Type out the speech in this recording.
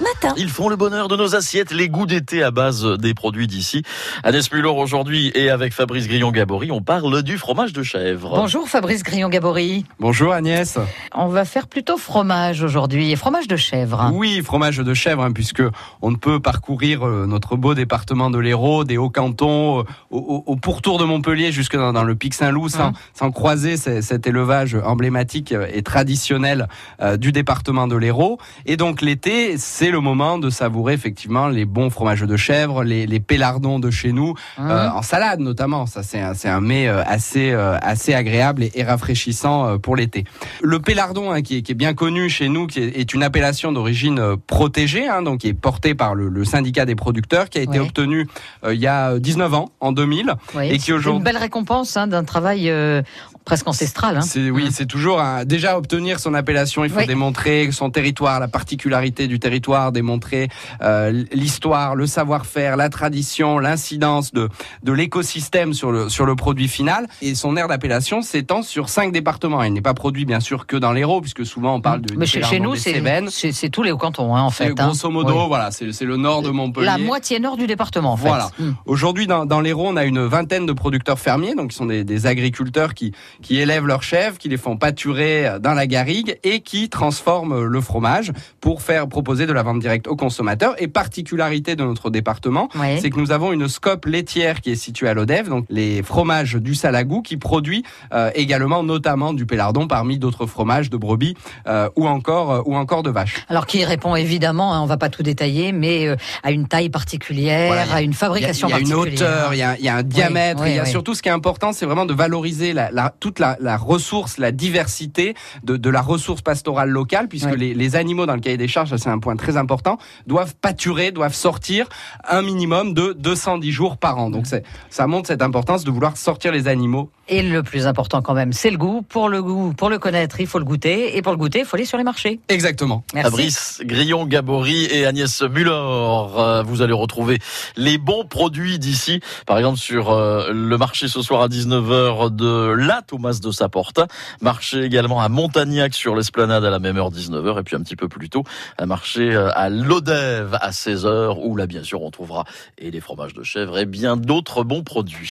matin. Ils font le bonheur de nos assiettes, les goûts d'été à base des produits d'ici. Agnès Muller aujourd'hui et avec Fabrice Grillon-Gabory, on parle du fromage de chèvre. Bonjour Fabrice Grillon-Gabory. Bonjour Agnès. On va faire plutôt fromage aujourd'hui, et fromage de chèvre. Oui, fromage de chèvre, hein, puisque on ne peut parcourir euh, notre beau département de l'Hérault, des Hauts-Cantons, euh, au, au, pourtour de Montpellier, jusque dans, dans le Pic Saint-Loup, sans, Hum. sans croiser cet élevage emblématique et traditionnel euh, du département de l'Hérault. Et donc l'été, c'est le moment de savourer effectivement les bons fromages de chèvre, les, les pélardons de chez nous, Hum. euh, en salade notamment. Ça, c'est un, un mets euh, assez, euh, assez agréable et, et rafraîchissant pour l'été. Le pélardon, hein, qui, est, qui est bien connu chez nous, qui est, est une appellation d'origine protégée, hein, donc qui est portée par le, le syndicat des producteurs, qui a été Ouais. obtenu euh, il y a 19 ans, en 2000. Oui, et qui c'est aujourd'hui- une belle récompense hein, d'un travail euh, presque ancestral. hein. C'est oui, Hum. c'est toujours un- déjà obtenir son appellation. Il faut Oui. démontrer son territoire, la particularité du territoire, démontrer euh, l'histoire, le savoir-faire, la tradition, l'incidence de de l'écosystème sur le sur le produit final. Et son aire d'appellation s'étend sur cinq départements. Il n'est pas produit bien sûr que dans l'Hérault, puisque souvent on parle de Mais chez, nous, c'est Cévennes. c'est- c'est tous les cantons, hein, en C'est fait. hein. grosso modo, Oui. voilà, c'est le nord de Montpellier. La moitié nord du département, en fait. Voilà. Hum. Aujourd'hui, dans, dans l'Hérault, on a une vingtaine de producteurs fermiers, donc qui sont des, des agriculteurs qui, qui élèvent leurs chèvres, qui les font pâturer dans la garrigue et qui transforment le fromage pour faire proposer de la vente directe aux consommateurs. Et particularité de notre département, Ouais. c'est que nous avons une scope laitière qui est située à l'Odève, donc les fromages du Salagou, qui produit euh, également notamment du pélardon parmi d'autres fromages de brebis euh, ou encore euh, ou encore de vaches. Alors qui répond évidemment, hein, on va pas tout détailler, mais euh, à une taille particulière, Voilà, a- à une fabrication il y a une particulière. hauteur, il y a, un diamètre, oui, il y a oui. surtout ce qui est important, c'est vraiment de valoriser la, la- toute la, la ressource, la diversité de, de la ressource pastorale locale, puisque les, les animaux dans le cahier des charges, ça, c'est un point très important, doivent pâturer, doivent sortir un minimum de 210 jours par an. Donc ça montre cette importance de vouloir sortir les animaux. Et le plus important quand même, c'est le goût. Pour le goût, pour le connaître, il faut le goûter. Et pour le goûter, il faut aller sur les marchés. Exactement. Merci. Fabrice Grillon-Gabory et Agnès Muller. Euh, Vous allez retrouver les bons produits d'ici. Par exemple, sur euh, le marché ce soir à 19h de la Thomas de Saporta. Marché également à Montagnac sur l'esplanade à la même heure 19h. Et puis un petit peu plus tôt, un marché euh, à Lodève à 16h où là, bien sûr, on trouvera et les fromages de chèvre et bien d'autres bons produits.